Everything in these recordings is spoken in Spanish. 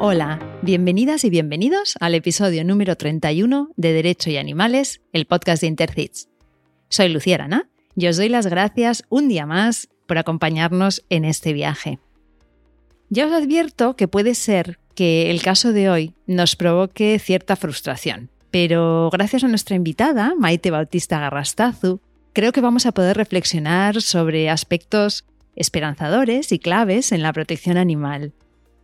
Hola, bienvenidas y bienvenidos al episodio número 31 de Derecho y Animales, el podcast de Intercits. Soy Lucía Arana y os doy las gracias un día más por acompañarnos en este viaje. Ya os advierto que puede ser que el caso de hoy nos provoque cierta frustración, pero gracias a nuestra invitada, Maite Bautista Garrastazu, creo que vamos a poder reflexionar sobre aspectos esperanzadores y claves en la protección animal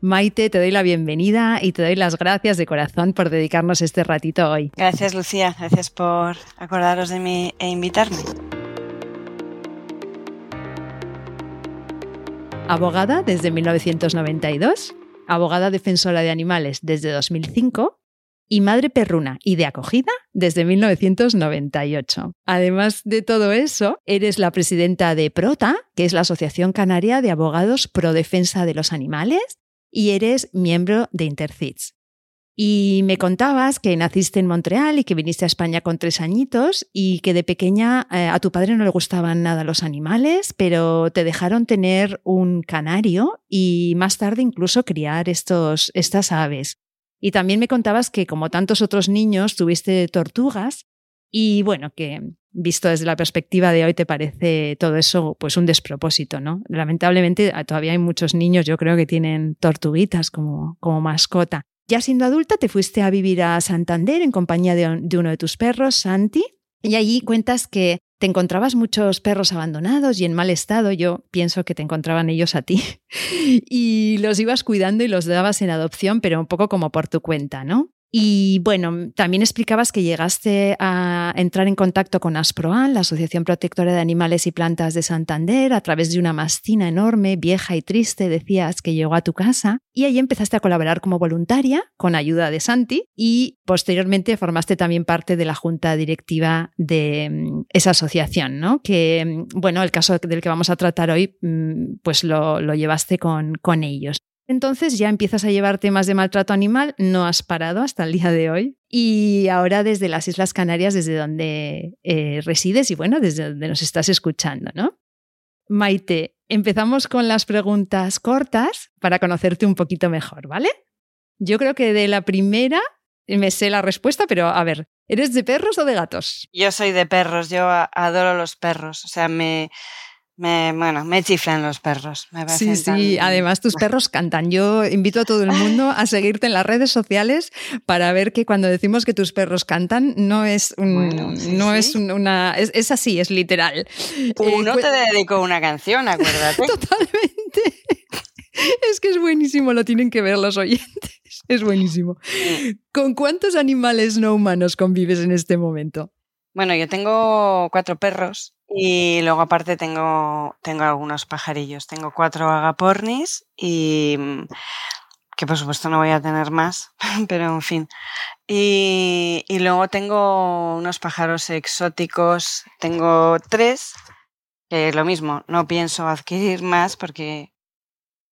Maite, te doy la bienvenida y te doy las gracias de corazón por dedicarnos este ratito hoy. Gracias, Lucía. Gracias por acordaros de mí e invitarme. Abogada desde 1992, abogada defensora de animales desde 2005 y madre perruna y de acogida desde 1998. Además de todo eso, eres la presidenta de PROTA, que es la Asociación Canaria de Abogados Pro Defensa de los Animales, y eres miembro de Intercits. Y me contabas que naciste en Montreal y que viniste a España con tres añitos y que de pequeña eh, a tu padre no le gustaban nada los animales, pero te dejaron tener un canario y más tarde incluso criar estos, estas aves. Y también me contabas que como tantos otros niños tuviste tortugas y bueno, que visto desde la perspectiva de hoy te parece todo eso pues un despropósito, ¿no? Lamentablemente ah, todavía hay muchos niños, yo creo que tienen tortuguitas como, como mascota. Ya siendo adulta te fuiste a vivir a Santander en compañía de, de uno de tus perros, Santi, y allí cuentas que te encontrabas muchos perros abandonados y en mal estado, yo pienso que te encontraban ellos a ti, y los ibas cuidando y los dabas en adopción, pero un poco como por tu cuenta, ¿no? Y bueno, también explicabas que llegaste a entrar en contacto con Asproan, la Asociación Protectora de Animales y Plantas de Santander, a través de una mastina enorme, vieja y triste, decías que llegó a tu casa. Y ahí empezaste a colaborar como voluntaria con ayuda de Santi y posteriormente formaste también parte de la junta directiva de mm, esa asociación, ¿no? Que, mm, bueno, el caso del que vamos a tratar hoy, mm, pues lo, lo llevaste con, con ellos. Entonces ya empiezas a llevar temas de maltrato animal, no has parado hasta el día de hoy. Y ahora desde las Islas Canarias, desde donde eh, resides y bueno, desde donde nos estás escuchando, ¿no? Maite, empezamos con las preguntas cortas para conocerte un poquito mejor, ¿vale? Yo creo que de la primera me sé la respuesta, pero a ver, ¿eres de perros o de gatos? Yo soy de perros, yo adoro los perros, o sea, me, me, bueno, me chiflan los perros. sí, sí, además tus perros cantan. Yo invito a todo el mundo a seguirte en las redes sociales para ver que cuando decimos que tus perros cantan no es no es una es, así, es literal. Uno eh, te dedicó una canción, acuérdate. Totalmente. Es que es buenísimo, lo tienen que ver los oyentes. Es buenísimo. ¿Con cuántos animales no humanos convives en este momento? Bueno, yo tengo cuatro perros y luego aparte tengo, tengo algunos pajarillos. Tengo cuatro agapornis y mm, que por supuesto no voy a tener más, pero en fin. Y, y luego tengo unos pájaros exóticos. Tengo tres, que lo mismo, no pienso adquirir más porque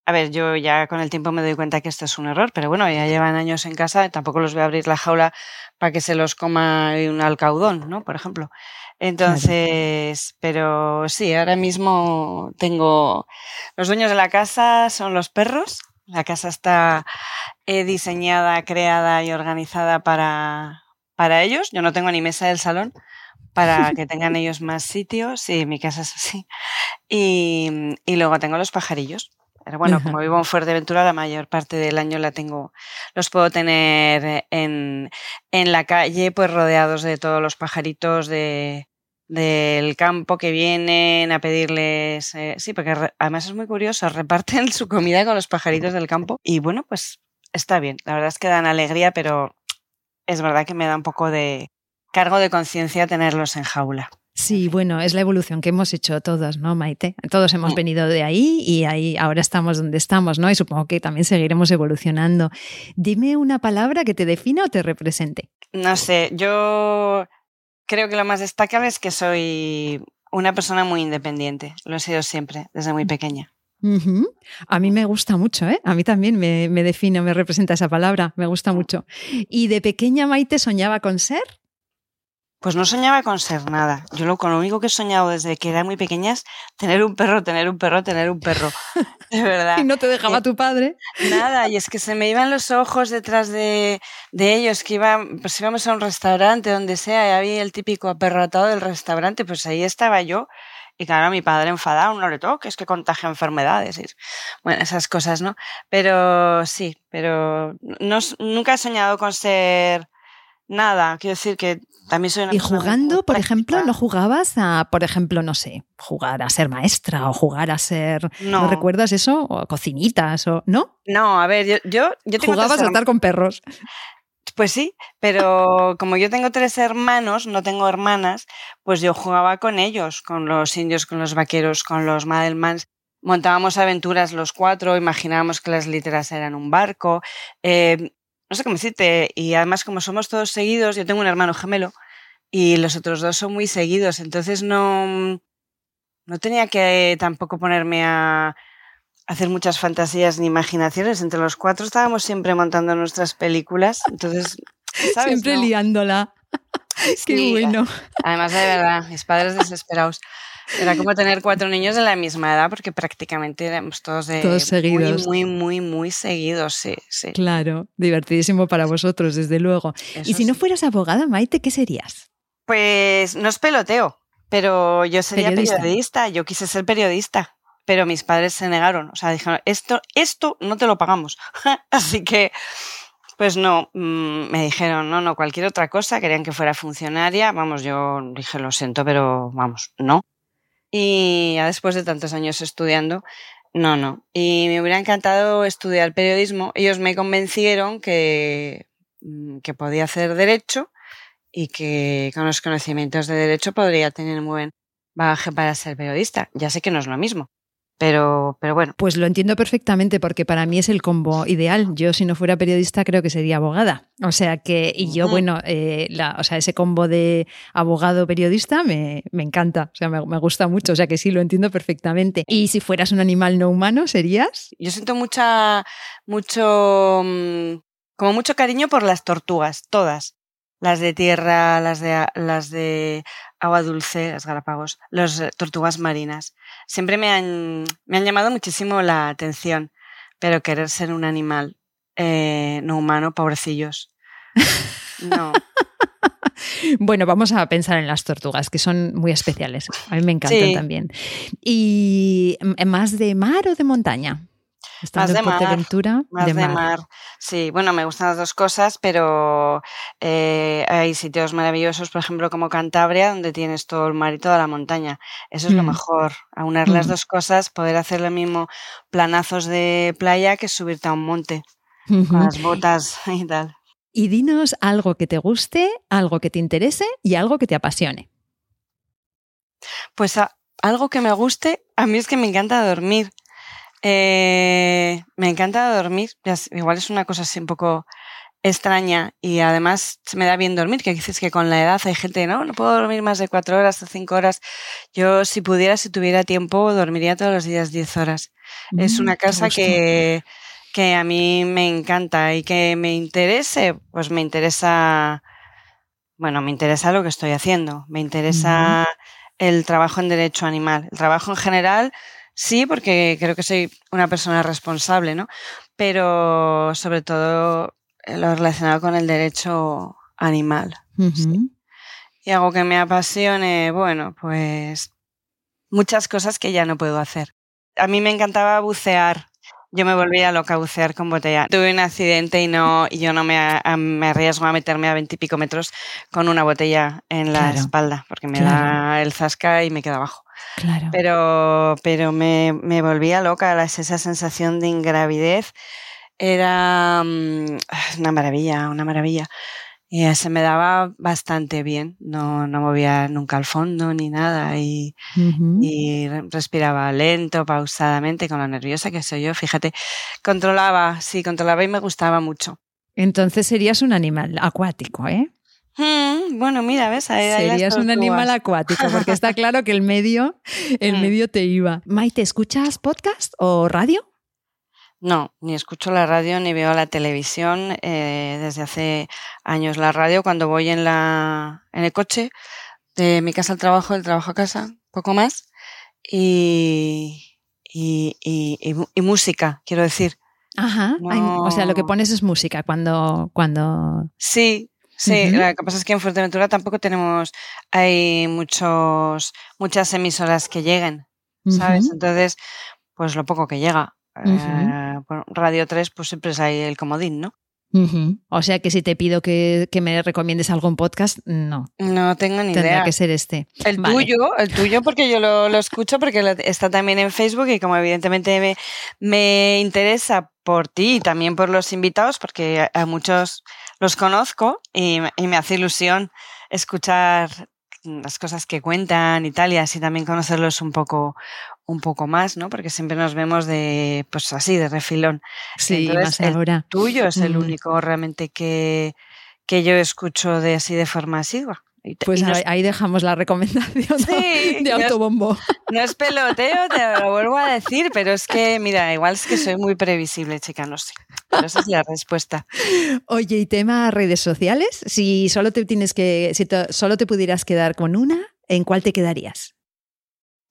a ver, yo ya con el tiempo me doy cuenta que esto es un error, pero bueno, ya llevan años en casa, tampoco los voy a abrir la jaula para que se los coma un alcaudón, ¿no? Por ejemplo. Entonces, pero sí, ahora mismo tengo los dueños de la casa son los perros. La casa está eh, diseñada, creada y organizada para, para ellos. Yo no tengo ni mesa del salón para que tengan ellos más sitios. Sí, mi casa es así. Y, y luego tengo los pajarillos. Pero bueno, como vivo en Fuerteventura, la mayor parte del año la tengo, los puedo tener en, en la calle, pues rodeados de todos los pajaritos de, del campo que vienen a pedirles. Eh, sí, porque además es muy curioso, reparten su comida con los pajaritos del campo y bueno, pues está bien. La verdad es que dan alegría, pero es verdad que me da un poco de cargo de conciencia tenerlos en jaula. Sí, bueno, es la evolución que hemos hecho todos, ¿no, Maite? Todos hemos venido de ahí y ahí ahora estamos donde estamos, ¿no? Y supongo que también seguiremos evolucionando. Dime una palabra que te defina o te represente. No sé, yo creo que lo más destacable es que soy una persona muy independiente. Lo he sido siempre, desde muy pequeña. A mí me gusta mucho, ¿eh? A mí también me, me define, me representa esa palabra, me gusta mucho. ¿Y de pequeña Maite soñaba con ser? Pues no soñaba con ser nada. Yo lo, con lo único que he soñado desde que era muy pequeña es tener un perro, tener un perro, tener un perro. De verdad. ¿Y no te dejaba tu padre? Nada, y es que se me iban los ojos detrás de, de ellos, que iba, pues íbamos a un restaurante, donde sea, y había el típico aperrotado del restaurante, pues ahí estaba yo. Y claro, mi padre enfadado, no le toques, que contagia enfermedades. Y, bueno, esas cosas, ¿no? Pero sí, pero no, nunca he soñado con ser nada. Quiero decir que también soy una Y jugando, por ejemplo, ¿no jugabas a, por ejemplo, no sé, jugar a ser maestra o jugar a ser. ¿No, recuerdas eso? O cocinitas o. ¿No? No, a ver, yo. yo, yo tengo Jugabas a estar con perros. Pues sí, pero como yo tengo tres hermanos, no tengo hermanas, pues yo jugaba con ellos, con los indios, con los vaqueros, con los Madelmans. Montábamos aventuras los cuatro, imaginábamos que las literas eran un barco. Eh, no sé cómo decirte, y además como somos todos seguidos, yo tengo un hermano gemelo y los otros dos son muy seguidos, entonces no, no tenía que tampoco ponerme a hacer muchas fantasías ni imaginaciones. Entre los cuatro estábamos siempre montando nuestras películas, entonces... Siempre liándola. Qué bueno. Además, de verdad, mis padres desesperados. Era como tener cuatro niños de la misma edad, porque prácticamente éramos todos de todos seguidos. Muy, muy, muy, seguidos, sí, sí. Claro, divertidísimo para vosotros, desde luego. y si no fueras abogada, Maite, ¿qué serías? Pues no es peloteo, pero yo sería periodista. Yo quise ser periodista, pero mis padres se negaron. O sea, dijeron, esto, esto no te lo pagamos. Así que pues no, mm, me dijeron, no, no, cualquier otra cosa, querían que fuera funcionaria. Vamos, yo dije, lo siento, pero vamos, no. Y ya después de tantos años estudiando, no, no. Y me hubiera encantado estudiar periodismo. Ellos me convencieron que, mm, que podía hacer derecho y que con los conocimientos de derecho podría tener un buen bagaje para ser periodista. Ya sé que no es lo mismo, pero, pero bueno. Pues lo entiendo perfectamente porque para mí es el combo ideal. Yo si no fuera periodista creo que sería abogada. O sea que, y yo, bueno, eh, la, o sea, ese combo de abogado-periodista me, me, encanta, o sea, me, me, gusta mucho, o sea que sí, lo entiendo perfectamente. Y si fueras un animal no humano, ¿serías? Yo siento mucha, mucho, mm, como mucho cariño por las tortugas, todas las de tierra, las de, las de agua dulce, las Galápagos, las eh, tortugas marinas. Siempre me han, me han llamado muchísimo la atención, pero querer ser un animal eh, no humano, pobrecillos. No. Bueno, vamos a pensar en las tortugas, que son muy especiales. A mí me encantan también. ¿Y más de mar o de montaña? Más de mar, aventura, más de, mar. Sí, bueno, me gustan las dos cosas, pero eh, hay sitios maravillosos, por ejemplo, como Cantabria, donde tienes todo el mar y toda la montaña. Eso es lo mm. mejor, aunar las mm. dos cosas, poder hacer lo mismo planazos de playa que subirte a un monte con las botas y tal. Y dinos algo que te guste, algo que te interese y algo que te apasione. Pues algo que me guste, a mí es que me encanta dormir. Eh, me encanta dormir. Igual es una cosa así un poco extraña y además se me da bien dormir, que dices que con la edad hay gente, no, no puedo dormir más de cuatro horas o cinco horas. Yo si pudiera, si tuviera tiempo, dormiría todos los días diez horas. es mm, una cosa que, que a mí me encanta y que me interese, pues me interesa, bueno, me interesa lo que estoy haciendo, me interesa el trabajo en derecho animal, el trabajo en general Sí, porque creo que soy una persona responsable, ¿no? Pero sobre todo eh, lo relacionado con el derecho animal. Y algo que me apasione, bueno, pues muchas cosas que ya no puedo hacer. A mí me encantaba bucear. Yo me volvía loca a bucear con botella. Tuve un accidente y no, y yo no me, me arriesgo a meterme a veintipico metros con una botella en la espalda, porque me da el zasca y me queda abajo. Claro. Pero, pero me, me volvía loca esa sensación de ingravidez. Era mm, una maravilla, una maravilla. Y se me daba bastante bien. No, no movía nunca al fondo ni nada. Y, y, respiraba lento, pausadamente, con lo nerviosa que soy yo. Fíjate, controlaba, sí, controlaba y me gustaba mucho. Entonces serías un animal acuático, ¿eh? Mm, bueno, mira, ves, serías un animal acuático, porque está claro que el medio, el mm. medio te iba. Maite, ¿escuchas podcast o radio? No, ni escucho la radio ni veo la televisión eh, desde hace años. La radio cuando voy en la en el coche de mi casa al trabajo, del trabajo a casa, poco más y y, y, música, quiero decir. Ajá. o sea, lo que pones es música cuando cuando. Sí, Sí, lo que pasa es que en Fuerteventura tampoco tenemos, hay muchos, muchas emisoras que lleguen, ¿sabes? Entonces, pues lo poco que llega. Eh, Radio 3, pues siempre es ahí el comodín, ¿no? O sea que si te pido que, me recomiendes algún podcast, no. No tengo ni idea. Tendrá que ser este. El tuyo, el tuyo, porque yo lo, escucho, porque está también en Facebook y como evidentemente me, me, interesa por ti y también por los invitados, porque a muchos los conozco y, y me hace ilusión escuchar las cosas que cuentan y tal, y así también conocerlos un poco, un poco más, ¿no? Porque siempre nos vemos de, pues así, de refilón. Sí, más ahora. tuyo es el único realmente que, que yo escucho de así de forma asidua. Pues ahí dejamos la recomendación de autobombo. No es, peloteo, te lo vuelvo a decir, pero es que, mira, igual es que soy muy previsible, chica, no sé. Pero esa es la respuesta. Oye, y tema redes sociales, si solo te tienes que, si solo te pudieras quedar con una, ¿en cuál te quedarías?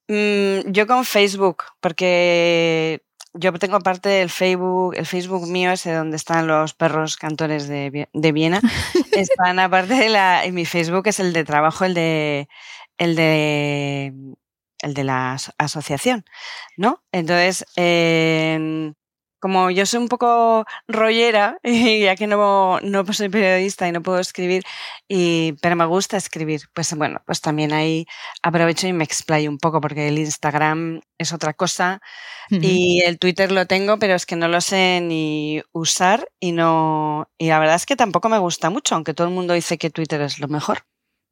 Mm, yo con Facebook, porque yo tengo parte del Facebook, el Facebook mío es donde están los perros cantores de, de Viena. Están aparte de la, mi Facebook es el de trabajo, el de, el de, el de la asociación, ¿no? Entonces, eh, como yo soy un poco rollera, y ya que no, no soy periodista y no puedo escribir, y, pero me gusta escribir, pues bueno, pues también ahí aprovecho y me explayo un poco, porque el Instagram es otra cosa y el Twitter lo tengo, pero es que no lo sé ni usar y no, y la verdad es que tampoco me gusta mucho, aunque todo el mundo dice que Twitter es lo mejor.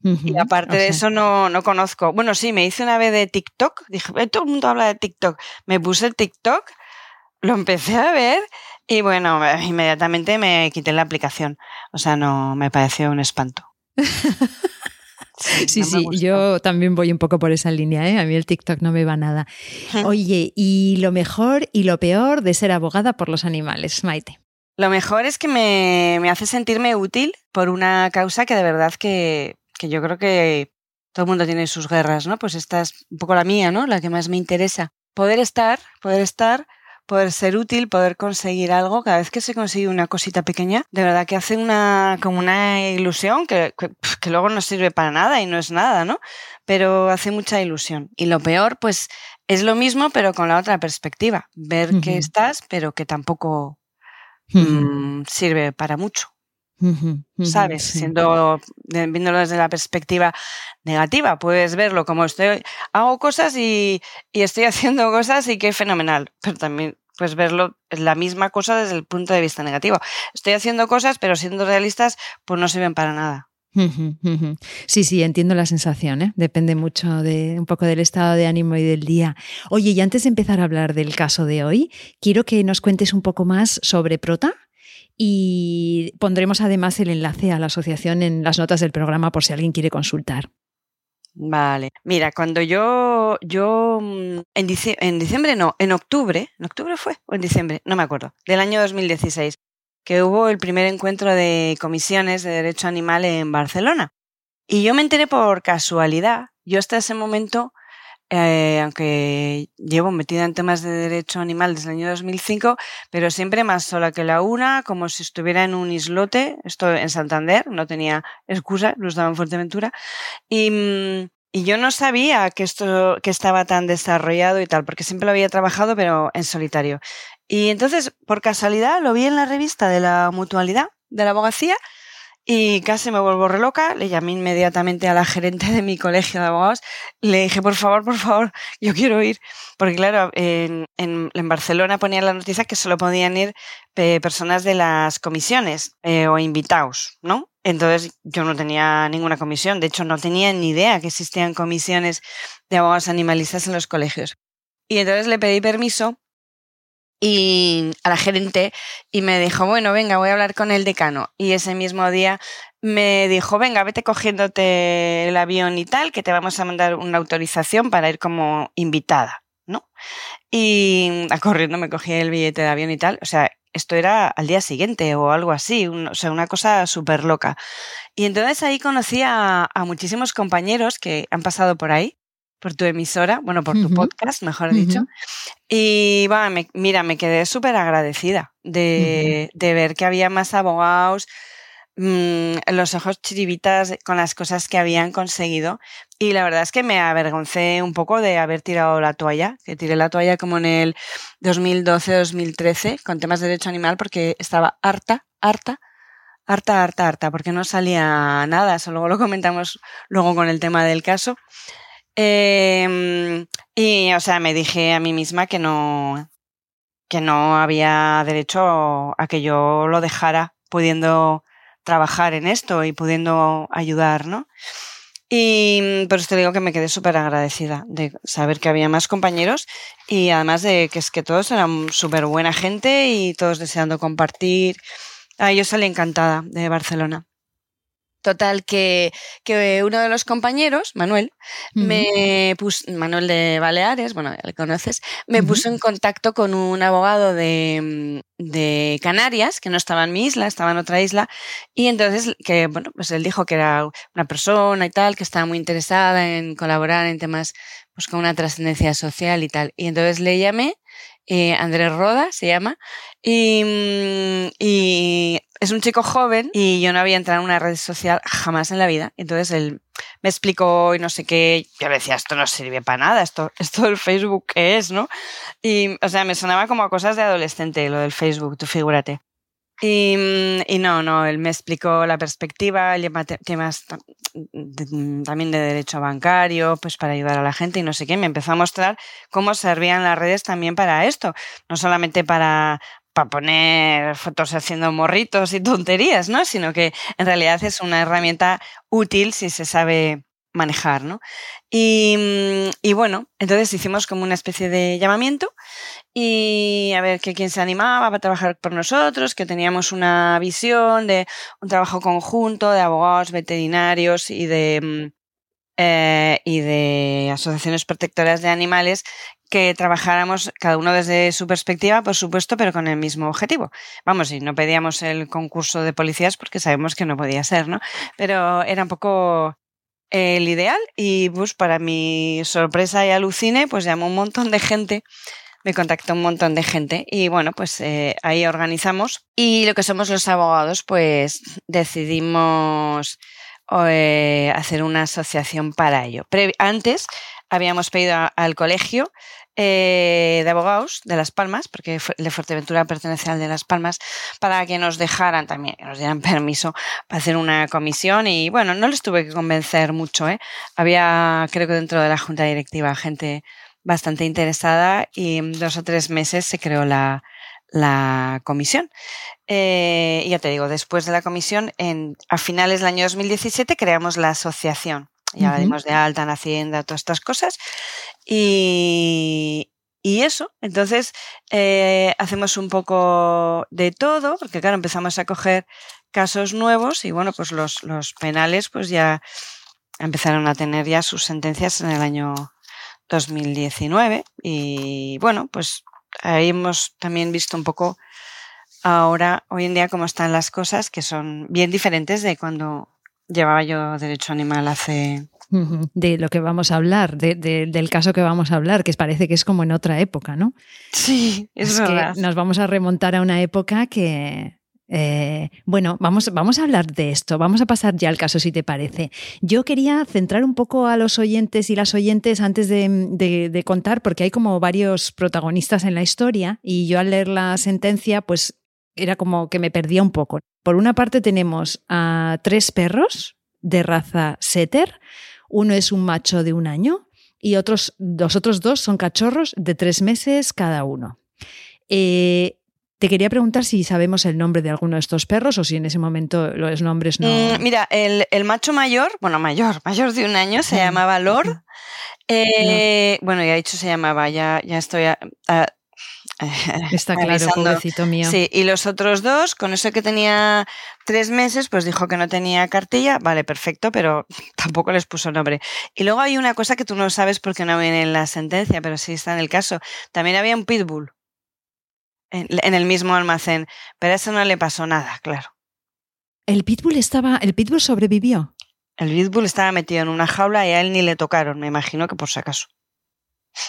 Y aparte de eso no, no conozco. Bueno, sí, me hice una vez de TikTok. Dije, todo el mundo habla de TikTok. Me puse el TikTok lo empecé a ver y bueno, inmediatamente me quité la aplicación. O sea, no me pareció un espanto. Sí, sí, yo también voy un poco por esa línea, ¿eh? A mí el TikTok no me va nada. Oye, ¿y lo mejor y lo peor de ser abogada por los animales, Maite? Lo mejor es que me, me hace sentirme útil por una causa que de verdad que, que yo creo que todo el mundo tiene sus guerras, ¿no? Pues esta es un poco la mía, ¿no? La que más me interesa. Poder estar, poder estar poder ser útil, poder conseguir algo. Cada vez que se consigue una cosita pequeña, de verdad que hace una, como una ilusión que, que, luego no sirve para nada y no es nada, ¿no? Pero hace mucha ilusión. Y lo peor, pues, es lo mismo, pero con la otra perspectiva. Ver que estás, pero que tampoco mm, sirve para mucho. ¿Sabes? Siendo, viéndolo desde la perspectiva negativa, puedes verlo como estoy, hago cosas y, y, estoy haciendo cosas y qué fenomenal, pero también pues verlo la misma cosa desde el punto de vista negativo. Estoy haciendo cosas, pero siendo realistas, pues no sirven para nada. Sí, sí, entiendo la sensación, ¿eh? depende mucho de un poco del estado de ánimo y del día. Oye, y antes de empezar a hablar del caso de hoy, quiero que nos cuentes un poco más sobre Prota y pondremos además el enlace a la asociación en las notas del programa por si alguien quiere consultar. Vale. Mira, cuando yo, yo mm, en, diciembre, no, en octubre, ¿en octubre fue? ¿O en diciembre? No me acuerdo, del año 2016, que hubo el primer encuentro de comisiones de derecho animal en Barcelona. Y yo me enteré por casualidad. Yo hasta ese momento, eh, aunque llevo metida en temas de derecho animal desde el año 2005, pero siempre más sola que la una, como si estuviera en un islote, esto en Santander, no tenía excusa, lo estaba en Fuerteventura, y, mm, y yo no sabía que esto que estaba tan desarrollado y tal, porque siempre lo había trabajado, pero en solitario. Y entonces, por casualidad, lo vi en la revista de la mutualidad, de la abogacía, y casi me vuelvo re loca. Le llamé inmediatamente a la gerente de mi colegio de abogados. Le dije, por favor, por favor, yo quiero ir. Porque claro, en, en, Barcelona ponía la noticia que solo podían ir personas de las comisiones eh, o invitados, ¿no? Entonces yo no tenía ninguna comisión. De hecho, no tenía ni idea que existían comisiones de abogados animalistas en los colegios. Y entonces le pedí permiso y a la gerente y me dijo, bueno, venga, voy a hablar con el decano. Y ese mismo día me dijo, venga, vete cogiéndote el avión y tal, que te vamos a mandar una autorización para ir como invitada, ¿no? Y a corriendo me cogí el billete de avión y tal. O sea, esto era al día siguiente o algo así, o sea, una cosa súper loca. Y entonces ahí conocí a, muchísimos compañeros que han pasado por ahí, por tu emisora, bueno, por tu podcast, mejor dicho. Y bueno, mira, me quedé súper agradecida de, de, ver que había más abogados, mmm, los ojos chiribitas con las cosas que habían conseguido. Y la verdad es que me avergoncé un poco de haber tirado la toalla, que tiré la toalla como en el 2012-2013 con temas de derecho animal porque estaba harta, harta, harta, harta, harta, porque no salía nada. Eso luego lo comentamos luego con el tema del caso. Em, y, o sea, me dije a mí misma que no, que no había derecho a que yo lo dejara pudiendo trabajar en esto y pudiendo ayudar, ¿no? Y por eso te digo que me quedé súper agradecida de saber que había más compañeros y además de que es que todos eran súper buena gente y todos deseando compartir. Ah, yo salí encantada de Barcelona. Total, que, que, uno de los compañeros, Manuel, me puso, Manuel de Baleares, bueno, ya le conoces, me puso en contacto con un abogado de, de, Canarias, que no estaba en mi isla, estaba en otra isla, y entonces, que, bueno, pues él dijo que era una persona y tal, que estaba muy interesada en colaborar en temas, pues con una trascendencia social y tal. Y entonces le llamé eh, Andrés Roda se llama, y, mm, y, es un chico joven y yo no había entrado en una red social jamás en la vida. Entonces él me explicó y no sé qué, yo le decía, esto no sirve para nada, esto, esto del Facebook qué es, ¿no? Y, o sea, me sonaba como a cosas de adolescente lo del Facebook, tú figúrate. Y, y, no, no, él me explicó la perspectiva, temas también de derecho bancario, pues para ayudar a la gente y no sé qué. Me empezó a mostrar cómo servían las redes también para esto, no solamente para, para poner fotos haciendo morritos y tonterías, ¿no? Sino que en realidad es una herramienta útil si se sabe manejar, ¿no? Y, mm, y, bueno, entonces hicimos como una especie de llamamiento y a ver que quién se animaba a trabajar por nosotros, que teníamos una visión de un trabajo conjunto de abogados, veterinarios y de, mm, eh, y de asociaciones protectoras de animales que trabajáramos cada uno desde su perspectiva, por supuesto, pero con el mismo objetivo. Vamos, y no pedíamos el concurso de policías porque sabemos que no podía ser, ¿no? Pero era un poco el ideal y pues para mi sorpresa y alucine, pues llamó un montón de gente, me contactó un montón de gente y bueno, pues eh, ahí organizamos y lo que somos los abogados, pues decidimos eh, hacer una asociación para ello. antes habíamos pedido al colegio eh, de abogados de Las Palmas, porque de Fuerteventura pertenece al de Las Palmas, para que nos dejaran también, nos dieran permiso para hacer una comisión y bueno, no les tuve que convencer mucho, ¿eh? Había, creo que dentro de la junta directiva, gente bastante interesada y en dos o tres meses se creó la, la comisión. Eh, y ya te digo, después de la comisión, en, a finales del año 2017 creamos la asociación. Ya dimos de alta en Hacienda, todas estas cosas. Y, y eso, entonces eh, hacemos un poco de todo, porque claro, empezamos a coger casos nuevos y bueno, pues los, los penales pues ya empezaron a tener ya sus sentencias en el año 2019 y bueno, pues ahí hemos también visto un poco ahora, hoy en día, cómo están las cosas, que son bien diferentes de cuando llevaba yo derecho animal hace... De lo que vamos a hablar, de, del caso que vamos a hablar, que parece que es como en otra época, ¿no? Sí, es, verdad. Que nos vamos a remontar a una época que, eh, bueno, vamos, vamos a hablar de esto, vamos a pasar ya al caso si te parece. Yo quería centrar un poco a los oyentes y las oyentes antes de, contar, porque hay como varios protagonistas en la historia y yo al leer la sentencia, pues era como que me perdía un poco. Por una parte tenemos a tres perros de raza setter, uno es un macho de un año y otros, los otros dos son cachorros de tres meses cada uno. Eh, te quería preguntar si sabemos el nombre de alguno de estos perros o si en ese momento los nombres no. Mm, mira, el, macho mayor, bueno, mayor, mayor de un año, se llamaba Lord. Eh, bueno, ya he dicho se llamaba, ya, ya estoy. Está claro, pobrecito mío. Sí, y los otros dos, con eso que tenía tres meses, pues dijo que no tenía cartilla. Vale, perfecto, pero tampoco les puso nombre. Y luego hay una cosa que tú no sabes porque no viene en la sentencia, pero sí está en el caso. También había un pitbull en, el mismo almacén, pero a eso no le pasó nada, claro. ¿El pitbull estaba, el pitbull sobrevivió? El pitbull estaba metido en una jaula y a él ni le tocaron, me imagino que por si acaso.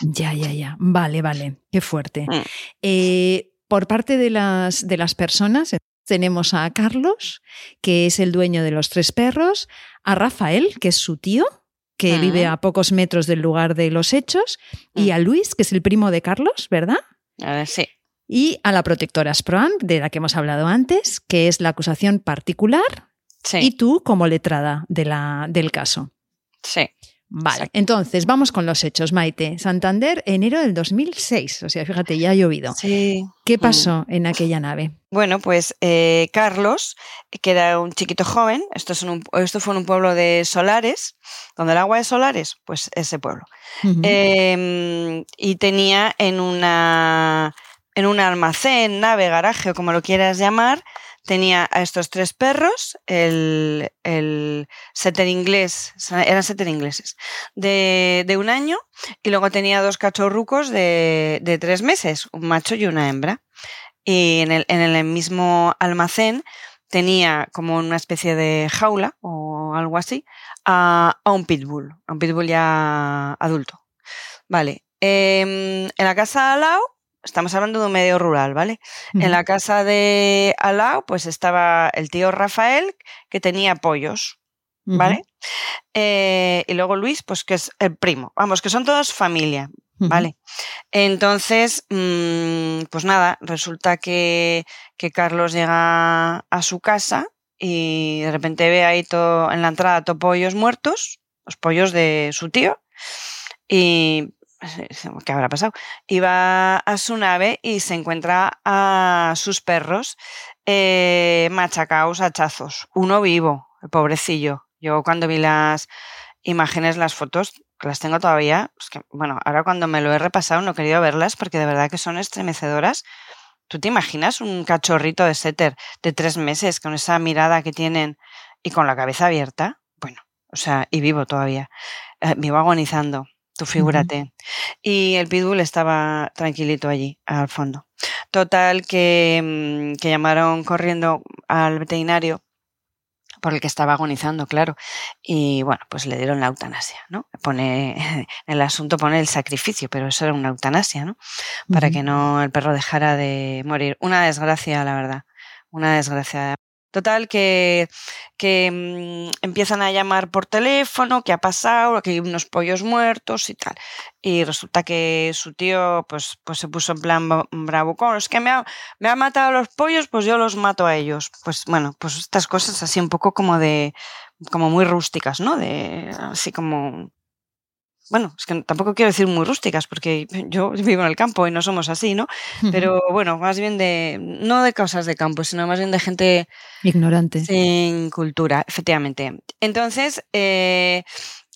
Ya, ya, ya. Vale, vale. Qué fuerte. Mm. Eh, por parte de las, de las personas, tenemos a Carlos, que es el dueño de los tres perros, a Rafael, que es su tío, que Mm. vive a pocos metros del lugar de los hechos, y Mm. a Luis, que es el primo de Carlos, ¿verdad? A ver, sí. Y a la protectora Sproan, de la que hemos hablado antes, que es la acusación particular, Sí, y tú como letrada de la, del caso. sí. Vale, Exacto. entonces vamos con los hechos, Maite. Santander, enero del 2006. O sea, fíjate, ya ha llovido. Sí. ¿Qué Mm. pasó en aquella nave? Bueno, pues eh, Carlos, que era un chiquito joven, esto, es en un- esto fue en un pueblo de Solares, donde el agua es Solares, pues ese pueblo. Eh, y tenía en una en un almacén, nave, garaje o como lo quieras llamar, tenía a estos tres perros, el, el setter inglés, eran setter ingleses, de, un año, y luego tenía dos cachorrucos de, tres meses, un macho y una hembra. Y en el, mismo almacén tenía como una especie de jaula o algo así a, a un pitbull, a un pitbull ya adulto. Vale. em, en la casa al lado, estamos hablando de un medio rural, ¿vale? En la casa de al lado, pues estaba el tío Rafael, que tenía pollos. ¿vale? Eh, y luego Luis, pues que es el primo. Vamos, que son todos familia. ¿vale? Entonces, mm, pues nada, resulta que, que Carlos llega a su casa y de repente ve ahí todo, en la entrada todo pollos muertos, los pollos de su tío, y ¿qué habrá pasado? Va a su nave y se encuentra a sus perros eh, machacados hachazos, uno vivo, el pobrecillo. Yo cuando vi las imágenes, las fotos, que las tengo todavía, bueno, ahora cuando me lo he repasado no he querido verlas porque de verdad que son estremecedoras. ¿Tú te imaginas un cachorrito de setter de tres meses con esa mirada que tienen y con la cabeza abierta? Bueno, o sea, y vivo todavía, eh, vivo agonizando, tú figúrate. Y el pitbull estaba tranquilito allí, al fondo. Total, que, mm, que llamaron corriendo al veterinario por el que estaba agonizando, claro. Y bueno, pues le dieron la eutanasia, ¿no? Pone, el asunto pone el sacrificio, pero eso era una eutanasia, ¿no? Para que no el perro dejara de morir. Una desgracia, la verdad. Una desgracia. Total, que, que mm, empiezan a llamar por teléfono, qué ha pasado, que hay unos pollos muertos y tal. Y resulta que su tío pues, pues se puso en plan bravucón. Es que me ha, me ha matado a los pollos, pues yo los mato a ellos. Pues bueno, pues estas cosas así un poco como de, como muy rústicas, ¿no? De, así como, bueno, es que tampoco quiero decir muy rústicas, porque yo vivo en el campo y no somos así, ¿no? Pero bueno, más bien de, no de cosas de campo, sino más bien de gente Ignorante. sin cultura, efectivamente. Entonces, eh,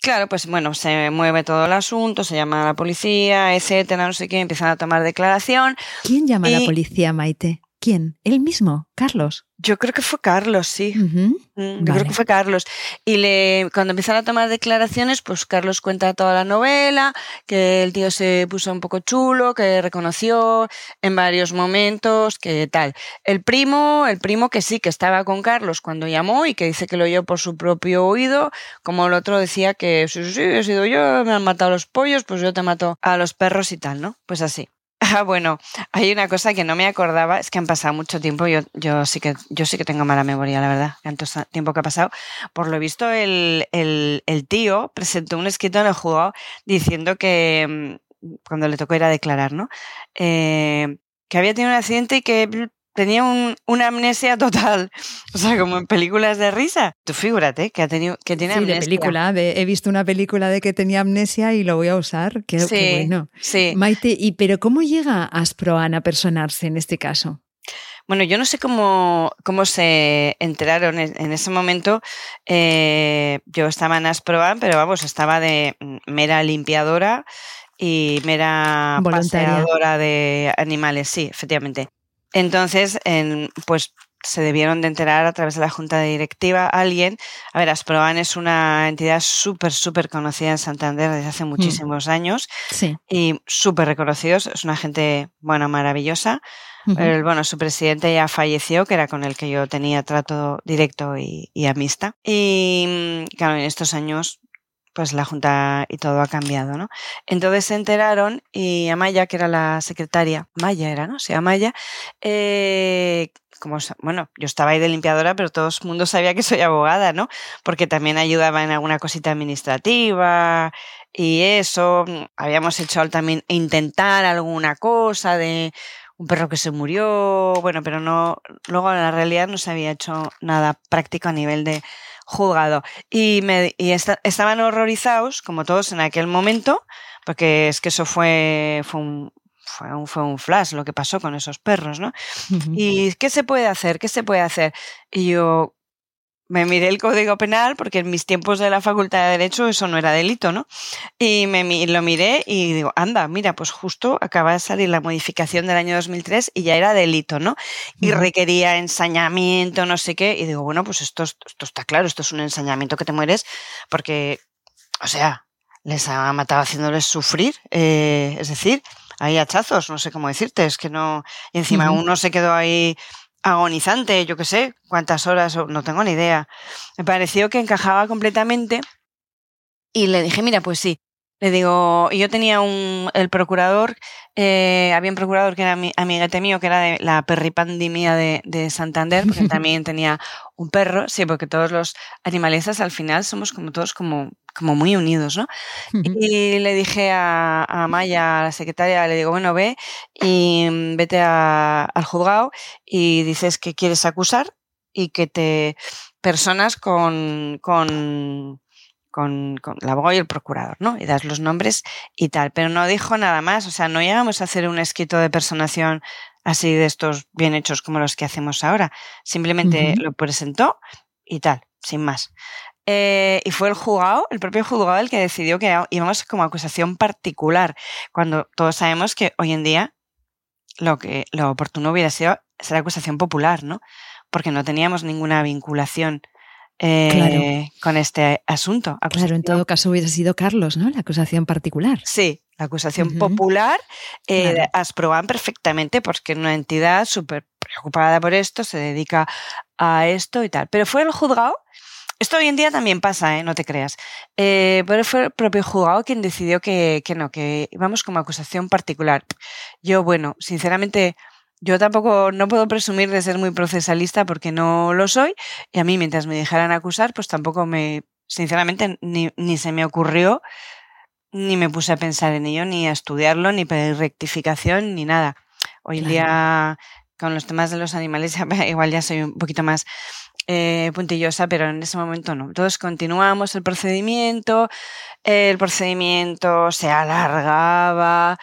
claro, pues bueno, se mueve todo el asunto, se llama a la policía, etcétera, no sé qué, empiezan a tomar declaración. ¿Quién llama a la policía, Maite? ¿Quién? ¿Él mismo? ¿Carlos? Yo creo que fue Carlos, sí. Mm, Yo Vale. creo que fue Carlos. Y le, cuando empiezan a tomar declaraciones, pues Carlos cuenta toda la novela, que el tío se puso un poco chulo, que reconoció en varios momentos, que tal. El primo, el primo que sí, que estaba con Carlos cuando llamó y que dice que lo oyó por su propio oído, como el otro decía que sí, sí, sí, he sido yo, me han matado los pollos, pues yo te mato a los perros y tal, ¿no? Pues así. Ah, bueno, hay una cosa que no me acordaba, es que han pasado mucho tiempo, yo, yo, sí, que, yo sí que tengo mala memoria, la verdad, tanto tiempo que ha pasado. Por lo visto, el, el, tío presentó un escrito en el juzgado diciendo que, mm, cuando le tocó ir a declarar, ¿no? Eh, que había tenido un accidente y que tenía un- una amnesia total, o sea, como en películas de risa. Tú fíjate que, ha tenido, que tiene Sí, amnesia. de película. de- he visto una película de que tenía amnesia y lo voy a usar. Qué, qué Sí, bueno. sí. Maite, ¿y pero cómo llega Asproan a personarse en este caso? Bueno, yo no sé cómo, cómo se enteraron en, en ese momento. eh, yo estaba en Asproban, pero vamos, estaba de mera limpiadora y mera paseadora de animales, sí, efectivamente. Entonces, pues se debieron de enterar a través de la junta directiva alguien. A ver, Asproban es una entidad súper, súper conocida en Santander desde hace mm. muchísimos años sí. y súper reconocidos. Es una gente, bueno, maravillosa. el, bueno, su presidente ya falleció, que era con el que yo tenía trato directo y, y amistad. Y claro, en estos años pues la Junta y todo ha cambiado, ¿no? Entonces se enteraron y Amaya, que era la secretaria, Maya era, ¿no? Sí, Amaya, eh, como, bueno, yo estaba ahí de limpiadora, pero todo el mundo sabía que soy abogada, ¿no? Porque también ayudaba en alguna cosita administrativa y eso. Habíamos hecho también intentar alguna cosa de un perro que se murió, bueno, pero no, luego en la realidad no se había hecho nada práctico a nivel de juzgado. Y, me, y estaban horrorizados, como todos en aquel momento, porque es que eso fue, fue un, fue un, fue un, flash lo que pasó con esos perros, ¿no? ¿Y qué se puede hacer? ¿Qué se puede hacer? Y yo, me miré el Código Penal, porque en mis tiempos de la Facultad de Derecho eso no era delito, ¿no? Y me, lo miré y digo, anda, mira, pues justo acaba de salir la modificación del año 2003 y ya era delito, ¿no? Y requería ensañamiento, no sé qué. Y digo, bueno, pues esto, esto está claro, esto es un ensañamiento que te mueres porque, o sea, les ha matado haciéndoles sufrir. Eh, es decir, hay hachazos, no sé cómo decirte, es que no. Y encima uno se quedó ahí agonizante, yo qué sé, cuántas horas, no tengo ni idea. Me pareció que encajaba completamente y le dije, mira, pues sí. Le digo, y yo tenía un, el procurador, eh, había un procurador que era mi, amiguete mío, que era de la perripandemia de, de Santander, porque también tenía un perro, sí, porque todos los animalistas al final somos como todos como como muy unidos, ¿no? Y le dije a, Maya, a la secretaria, le digo, bueno, ve y mm, vete al juzgado y dices que quieres acusar y que te personas con, con, con, con el abogado y el procurador, ¿no? Y das los nombres y tal. Pero no dijo nada más, o sea, no llegamos a hacer un escrito de personación así de estos bien hechos como los que hacemos ahora. Simplemente lo presentó y tal, sin más. Eh, y fue el juzgado, el propio juzgado, el que decidió que íbamos como acusación particular, cuando todos sabemos que hoy en día lo que lo oportuno hubiera sido ser acusación popular, ¿no? Porque no teníamos ninguna vinculación eh, con este asunto. Claro, en todo caso hubiera sido Carlos, ¿no? La acusación particular. Sí, la acusación popular eh, asproban perfectamente porque es una entidad súper preocupada por esto, se dedica a esto y tal. Pero fue el juzgado esto hoy en día también pasa, ¿eh? no te creas. Eh, pero fue el propio juzgado quien decidió que, que no, que íbamos como acusación particular. Yo, bueno, sinceramente, yo tampoco no puedo presumir de ser muy procesalista porque no lo soy. Y a mí, mientras me dejaran acusar, pues tampoco me, sinceramente, ni, ni se me ocurrió, ni me puse a pensar en ello, ni a estudiarlo, ni pedir rectificación, ni nada. Hoy en día, con los temas de los animales, igual ya soy un poquito más eh, puntillosa, pero en ese momento no. Entonces continuamos el procedimiento, el procedimiento se alargaba.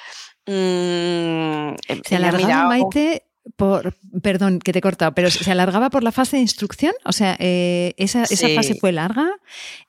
Mm, se alargaba, Maite, por, perdón, que te he cortado, pero se alargaba por la fase de instrucción, o sea, eh, esa, fase fue larga.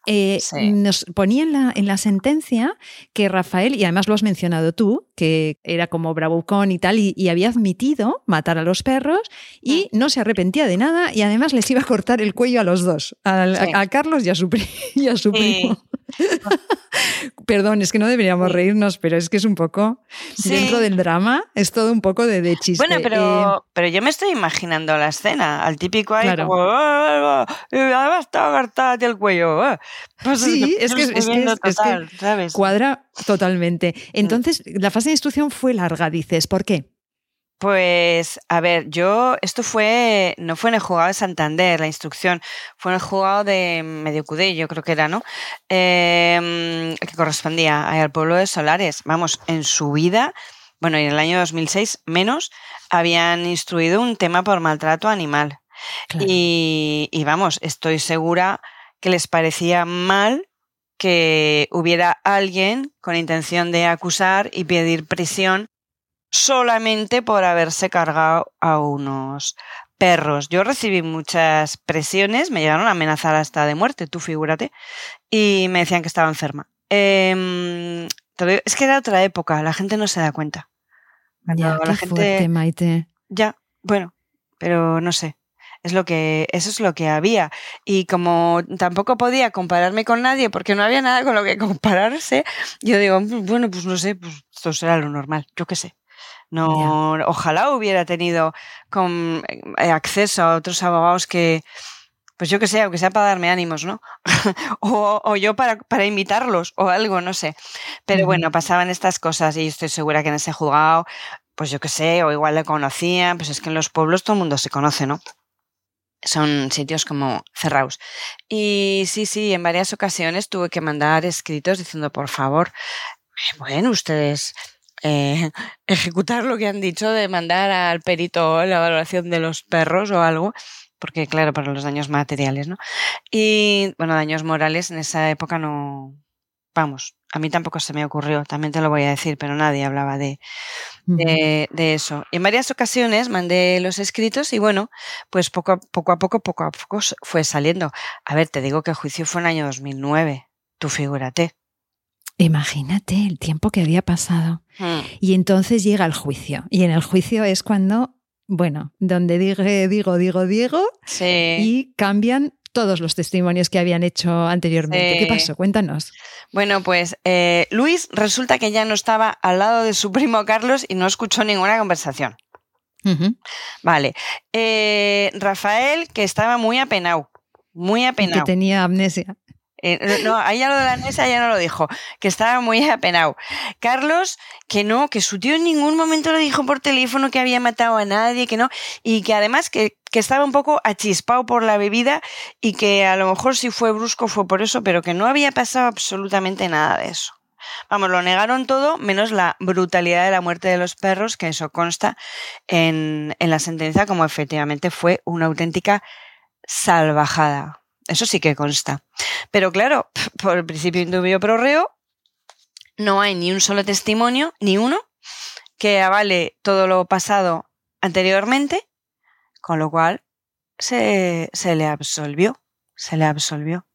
Eh, nos ponía en la, en la sentencia que Rafael, y además lo has mencionado tú, que era como bravucón y tal, y, había admitido matar a los perros y mm. no se arrepentía de nada y además les iba a cortar el cuello a los dos, a, Carlos y a su, y a su primo. Perdón, es que no deberíamos reírnos, pero es que es un poco dentro del drama, es todo un poco de, de chiste. Bueno, pero, eh, pero yo me estoy imaginando la escena, al típico ahí como, ah, ah, el cuello. Ah". Pues sí, es que, es, que, cuadra totalmente. Entonces, la fase de instrucción fue larga, dices, ¿por qué? Pues, a ver, yo, esto fue, no fue en el juzgado de Santander, la instrucción, fue en el juzgado de Mediocudé, yo creo que era, ¿no? Em, que correspondía al pueblo de Solares. Vamos, en su vida, bueno, en el año 2006 menos, habían instruido un tema por maltrato animal. Y, y vamos, estoy segura que les parecía mal que hubiera alguien con intención de acusar y pedir prisión solamente por haberse cargado a unos perros. Yo recibí muchas presiones, me llegaron a amenazar hasta de muerte, tú figúrate, y me decían que estaba enferma. Em, es que era otra época, la gente no se da cuenta. Ya, la gente, fuerte, Maite. Ya, bueno, pero no sé. Es lo que, eso es lo que había. Y como tampoco podía compararme con nadie porque no había nada con lo que compararse, yo digo, mm, bueno, pues no sé, pues esto será lo normal, yo qué sé. No, ojalá hubiera tenido con, eh, acceso a otros abogados que, pues yo que sé, aunque sea para darme ánimos, ¿no? o, yo para, para, invitarlos o algo, no sé. Pero bueno, pasaban estas cosas y estoy segura que en ese juzgado, pues yo que sé, o igual le conocían, pues es que en los pueblos todo el mundo se conoce, ¿no? Son sitios como cerrados. Y sí, sí, en varias ocasiones tuve que mandar escritos diciendo, por favor, eh, bueno, ustedes eh, ejecutar lo que han dicho de mandar al perito la valoración de los perros o algo, porque claro, para los daños materiales, ¿no? Y bueno, daños morales en esa época no, vamos, a mí tampoco se me ocurrió, también te lo voy a decir, pero nadie hablaba de, de, eso. Y en varias ocasiones mandé los escritos y bueno, pues poco a poco, a poco, poco a poco fue saliendo. A ver, te digo que el juicio fue en el año 2009, tú figúrate. Imagínate el tiempo que había pasado. Hmm. Y entonces llega el juicio. Y en el juicio es cuando bueno, donde digo, digo, digo, digo, y cambian todos los testimonios que habían hecho anteriormente. ¿Qué pasó? Cuéntanos. Bueno, pues eh, Luis resulta que ya no estaba al lado de su primo Carlos y no escuchó ninguna conversación. Vale. Eh, Rafael, que estaba muy apenado, muy apenado. Que tenía amnesia. Eh, no, ahí lo de la mesa ya no lo dijo, que estaba muy apenado. Carlos, que no, que su tío en ningún momento lo dijo por teléfono que había matado a nadie, que no, y que además que, estaba un poco achispado por la bebida y que a lo mejor si fue brusco fue por eso, pero que no había pasado absolutamente nada de eso. Vamos, lo negaron todo, menos la brutalidad de la muerte de los perros, que eso consta en la sentencia como efectivamente fue una auténtica salvajada. Eso sí que consta. Pero claro, por el principio indubio pro reo, no hay ni un solo testimonio, ni uno, que avale todo lo pasado anteriormente, con lo cual se, se le absolvió. Se le absolvió.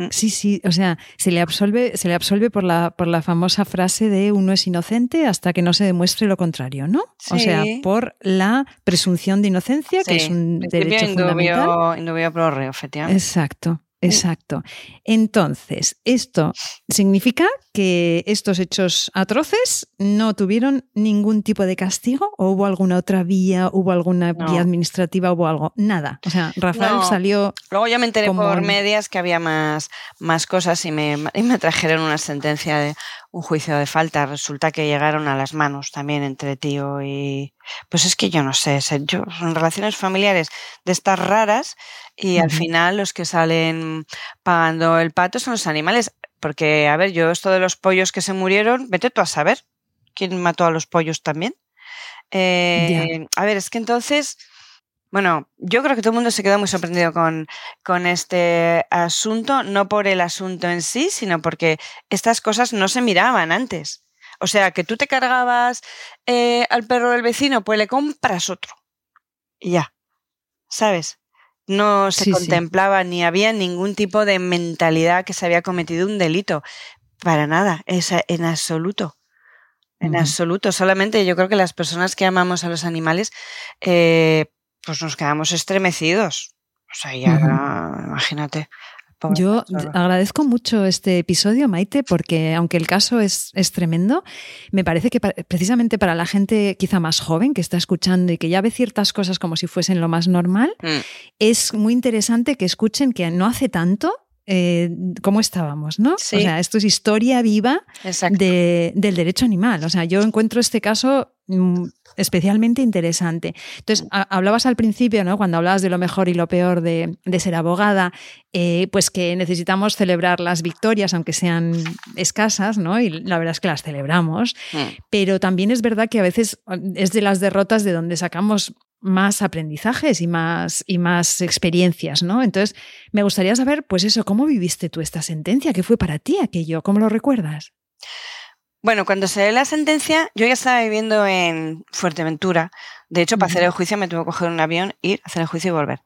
Mm. Sí, sí, o sea, se le absolve, se le absolve por la, por la famosa frase de uno es inocente hasta que no se demuestre lo contrario, ¿no? O sea, por la presunción de inocencia, que es un derecho fundamental. Indubio pro reo, efectivamente. Exacto. Exacto. Entonces, esto significa que estos hechos atroces no tuvieron ningún tipo de castigo o hubo alguna otra vía, hubo alguna vía administrativa, hubo algo, nada. O sea, Rafael salió. Luego ya me enteré por medias que había más, más cosas y me, y me trajeron una sentencia de un juicio de falta. Resulta que llegaron a las manos también entre tío y. Pues es que yo no sé, yo, son relaciones familiares de estas raras y al final los que salen pagando el pato son los animales. Porque, a ver, yo esto de los pollos que se murieron, vete tú a saber quién mató a los pollos también. Eh, a ver, es que entonces. Bueno, yo creo que todo el mundo se quedó muy sorprendido con, con, este asunto, no por el asunto en sí, sino porque estas cosas no se miraban antes. O sea, que tú te cargabas eh, al perro del vecino, pues le compras otro. Y ya. ¿Sabes? No se contemplaba ni había ningún tipo de mentalidad que se había cometido un delito. Para nada, es en absoluto. En absoluto. Solamente yo creo que las personas que amamos a los animales, eh, pues nos quedamos estremecidos. O sea, ya, imagínate. Yo agradezco mucho este episodio, Maite, porque aunque el caso es, es tremendo, me parece que precisamente para la gente quizá más joven que está escuchando y que ya ve ciertas cosas como si fuesen lo más normal, mm. es muy interesante que escuchen que no hace tanto eh, cómo estábamos, ¿no? O sea, esto es historia viva del derecho animal. O sea, yo encuentro este caso especialmente interesante. Entonces, hablabas al principio, ¿no? Cuando hablabas de lo mejor y lo peor de, ser abogada, eh, pues que necesitamos celebrar las victorias, aunque sean escasas, ¿no? Y la verdad es que las celebramos. Mm. Pero también es verdad que a veces es de las derrotas de donde sacamos más aprendizajes y más, y más experiencias, ¿no? Entonces, me gustaría saber, pues eso, ¿cómo viviste tú esta sentencia? ¿Qué fue para ti aquello? ¿Cómo lo recuerdas? Bueno, cuando se lee la sentencia, yo ya estaba viviendo en Fuerteventura. De hecho, para hacer el juicio me tuve que coger un avión, ir, hacer el juicio y volver.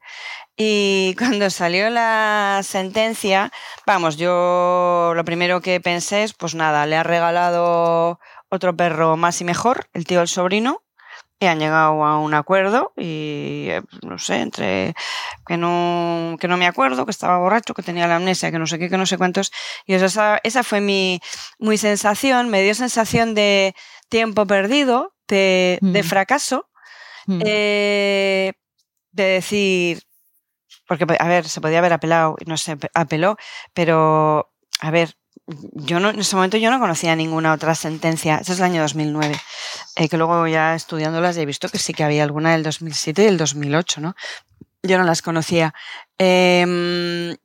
Y cuando salió la sentencia, vamos, yo lo primero que pensé es, pues nada, le ha regalado otro perro más y mejor, el tío del sobrino, y han llegado a un acuerdo y eh, no sé, entre que no, que no me acuerdo, que estaba borracho, que tenía la amnesia, que no sé qué, que no sé cuántos. Y esa, esa fue mi, mi sensación, me dio sensación de tiempo perdido, de, de mm. fracaso, mm. eh, de decir, porque, a ver, se podía haber apelado, y no se apeló, pero, a ver, yo no, en ese momento yo no conocía ninguna otra sentencia, ese es el año 2009, eh, que luego ya estudiándolas he visto que sí que había alguna del 2007 y del 2008, ¿no? Yo no las conocía. Em,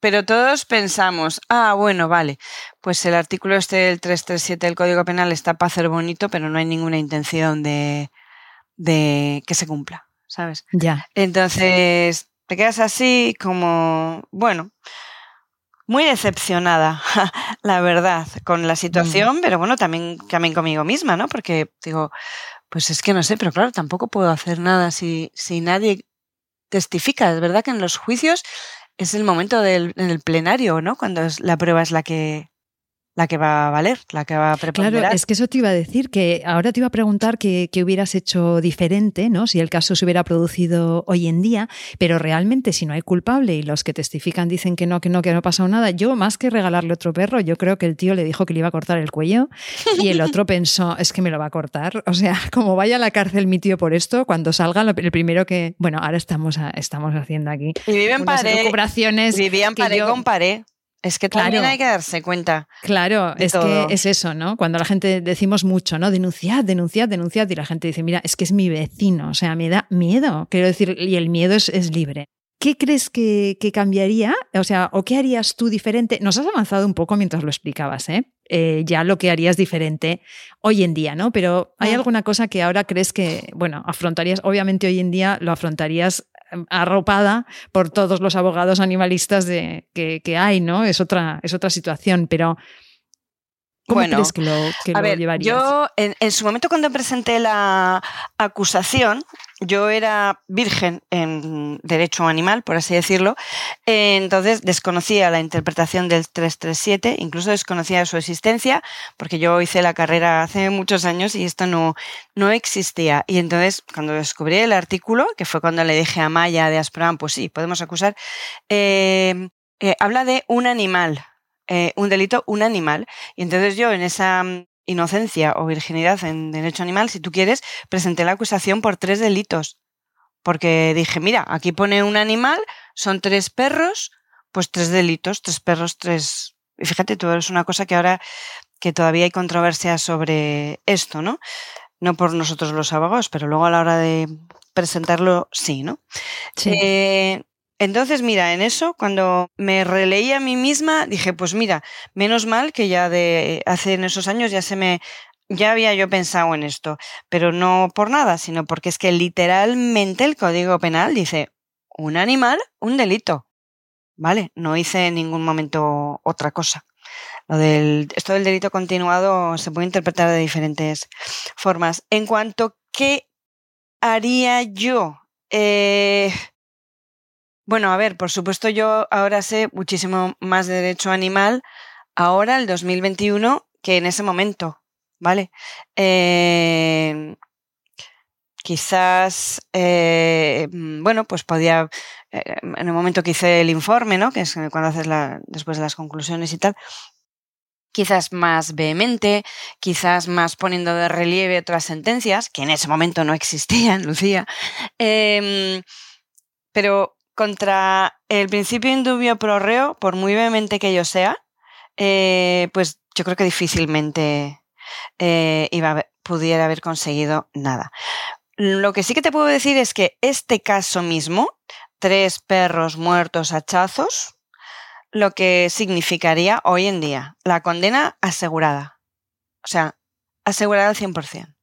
pero todos pensamos, ah, bueno, vale, pues el artículo este del 337 del Código Penal está para hacer bonito, pero no hay ninguna intención de, de que se cumpla, ¿sabes? Ya. Entonces, te quedas así como, bueno, muy decepcionada, la verdad, con la situación, pero bueno, también, también conmigo misma, ¿no? Porque digo, pues es que no sé, pero claro, tampoco puedo hacer nada si, si nadie testifica. Es verdad que en los juicios es el momento del en el plenario, ¿no? Cuando es, la prueba es la que, la que va a valer, la que va a preparar. Claro, es que eso te iba a decir, que ahora te iba a preguntar qué hubieras hecho diferente, ¿no? Si el caso se hubiera producido hoy en día, pero realmente si no hay culpable y los que testifican dicen que no, que no, que no ha pasado nada, yo más que regalarle otro perro, yo creo que el tío le dijo que le iba a cortar el cuello y el otro pensó, es que me lo va a cortar. O sea, como vaya a la cárcel mi tío por esto, cuando salga, el primero que, bueno, ahora estamos, estamos haciendo aquí. Y viven paré. Vivían paré con paré. Es que también hay que darse cuenta. Claro, es que es eso, ¿no? Cuando la gente decimos mucho, ¿no? Denunciad, denunciad, denunciad, y la gente dice, mira, es que es mi vecino, o sea, me da miedo. Quiero decir, y el miedo es, es libre. ¿Qué crees que, cambiaría? O sea, ¿o qué harías tú diferente? Nos has avanzado un poco mientras lo explicabas, ¿eh? ¿eh? ya lo que harías diferente hoy en día, ¿no? Pero ¿hay ah. alguna cosa que ahora crees que, bueno, afrontarías? Obviamente hoy en día lo afrontarías arropada por todos los abogados animalistas de, que, que, hay, ¿no? Es otra, es otra situación, pero ¿cómo crees que lo, que a ver, llevarías? Yo, en, en, su momento cuando presenté la acusación, yo era virgen en derecho animal, por así decirlo, entonces desconocía la interpretación del 337, incluso desconocía su existencia, porque yo hice la carrera hace muchos años y esto no, no existía. Y entonces, cuando descubrí el artículo, que fue cuando le dije a Maya de Aspram, pues sí, podemos acusar, eh, eh, habla de un animal, eh, un delito, un animal. Y entonces yo en esa inocencia o virginidad en derecho animal, si tú quieres, presenté la acusación por tres delitos. Porque dije, mira, aquí pone un animal, son tres perros, pues tres delitos, tres perros, tres... Y fíjate, tú es una cosa que ahora que todavía hay controversia sobre esto, ¿no? No por nosotros los abogados, pero luego a la hora de presentarlo, sí, ¿no? Sí. Eh, entonces, mira, en eso, cuando me releí a mí misma, dije, pues mira, menos mal que ya de hace en esos años ya se me, ya había yo pensado en esto, pero no por nada, sino porque es que literalmente el Código Penal dice, un animal, un delito. ¿Vale? No hice en ningún momento otra cosa. Lo del, esto del delito continuado se puede interpretar de diferentes formas. En cuanto qué haría yo, eh, bueno, a ver, por supuesto yo ahora sé muchísimo más de derecho animal ahora, el 2021, que en ese momento, ¿vale? Eh, quizás, eh, bueno, pues podía, eh, en el momento que hice el informe, ¿no? Que es cuando haces después de las conclusiones y tal, quizás más vehemente, quizás más poniendo de relieve otras sentencias, que en ese momento no existían, Lucía. Em, pero contra el principio indubio pro reo, por muy vehemente que yo sea, eh, pues yo creo que difícilmente eh, iba pudiera haber conseguido nada. Lo que sí que te puedo decir es que este caso mismo, tres perros muertos hachazos, lo que significaría hoy en día la condena asegurada. O sea, asegurada al 100%.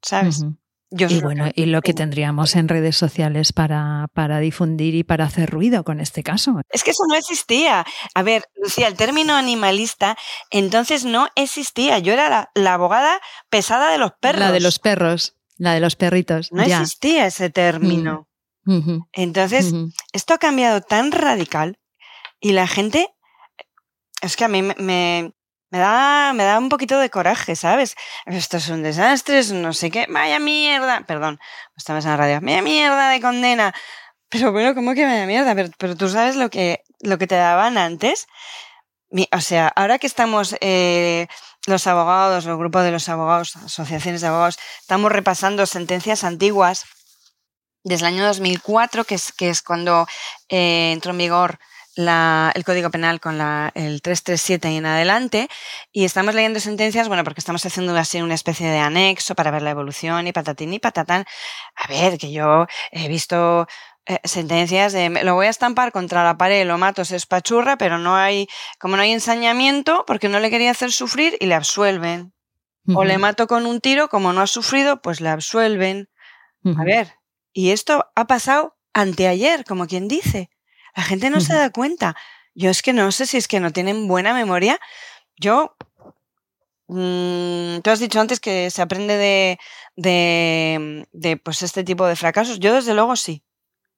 ¿Sabes? Y bueno, y lo que tendríamos en redes sociales para, para, difundir y para hacer ruido con este caso. Es que eso no existía. A ver, Lucía, el término animalista entonces no existía. Yo era la, abogada pesada de los perros. La de los perros, la de los perritos. No existía ese término. Mm. Entonces, esto ha cambiado tan radical y la gente, es que a mí me, me da, me da un poquito de coraje, ¿sabes? Esto es un desastre, no sé qué, vaya mierda, perdón, estamos en la radio, vaya mierda de condena. Pero bueno, ¿cómo que vaya mierda? Pero, tú sabes lo que, lo que te daban antes. O sea, ahora que estamos eh, los abogados, el grupo de los abogados, asociaciones de abogados, estamos repasando sentencias antiguas desde el año 2004, que es, que es cuando eh, entró en vigor el Código Penal con la, el 337 y en adelante, y estamos leyendo sentencias, bueno, porque estamos haciendo así una especie de anexo para ver la evolución y patatín y patatán. A ver, que yo he visto eh, sentencias de lo voy a estampar contra la pared, lo mato, se espachurra, pero no hay, como no hay ensañamiento, porque no le quería hacer sufrir y le absuelven. O le mato con un tiro, como no ha sufrido, pues le absuelven. A ver, y esto ha pasado anteayer, como quien dice. La gente no se da cuenta. Yo es que no sé si es que no tienen buena memoria. Yo, mm, tú has dicho antes que se aprende de, de, pues este tipo de fracasos. Yo desde luego sí,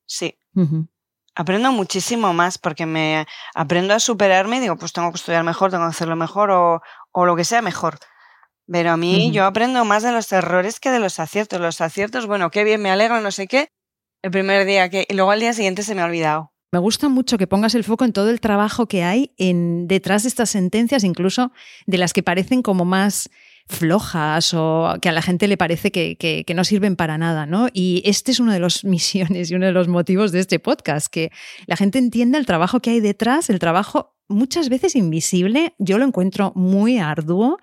sí. Aprendo muchísimo más porque me aprendo a superarme y digo, pues tengo que estudiar mejor, tengo que hacerlo mejor o, o lo que sea mejor. Pero a mí yo aprendo más de los errores que de los aciertos. Los aciertos, bueno, qué bien, me alegro, no sé qué. El primer día que, y luego al día siguiente se me ha olvidado. Me gusta mucho que pongas el foco en todo el trabajo que hay en, detrás de estas sentencias, incluso de las que parecen como más flojas o que a la gente le parece que, que, no sirven para nada, ¿no? Y este es uno de los misiones y uno de los motivos de este podcast, que la gente entienda el trabajo que hay detrás, el trabajo muchas veces invisible, yo lo encuentro muy arduo.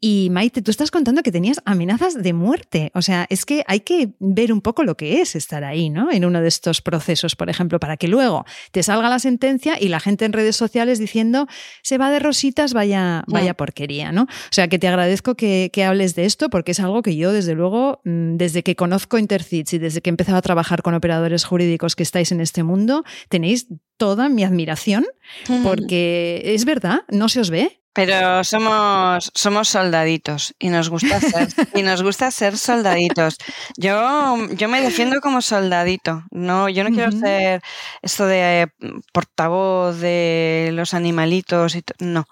Y Maite, tú estás contando que tenías amenazas de muerte. O sea, es que hay que ver un poco lo que es estar ahí, ¿no? En uno de estos procesos, por ejemplo, para que luego te salga la sentencia y la gente en redes sociales diciendo se va de rositas, vaya, vaya porquería, ¿no? O sea, que te agradezco que, hables de esto porque es algo que yo, desde luego, mm, desde que conozco Intercits y desde que he empezado a trabajar con operadores jurídicos que estáis en este mundo, tenéis toda mi admiración porque es verdad, no se os ve. Pero somos, somos soldaditos y nos gusta ser, y nos gusta ser soldaditos. Yo, yo me defiendo como soldadito. No, yo no quiero ser esto de portavoz de los animalitos y no.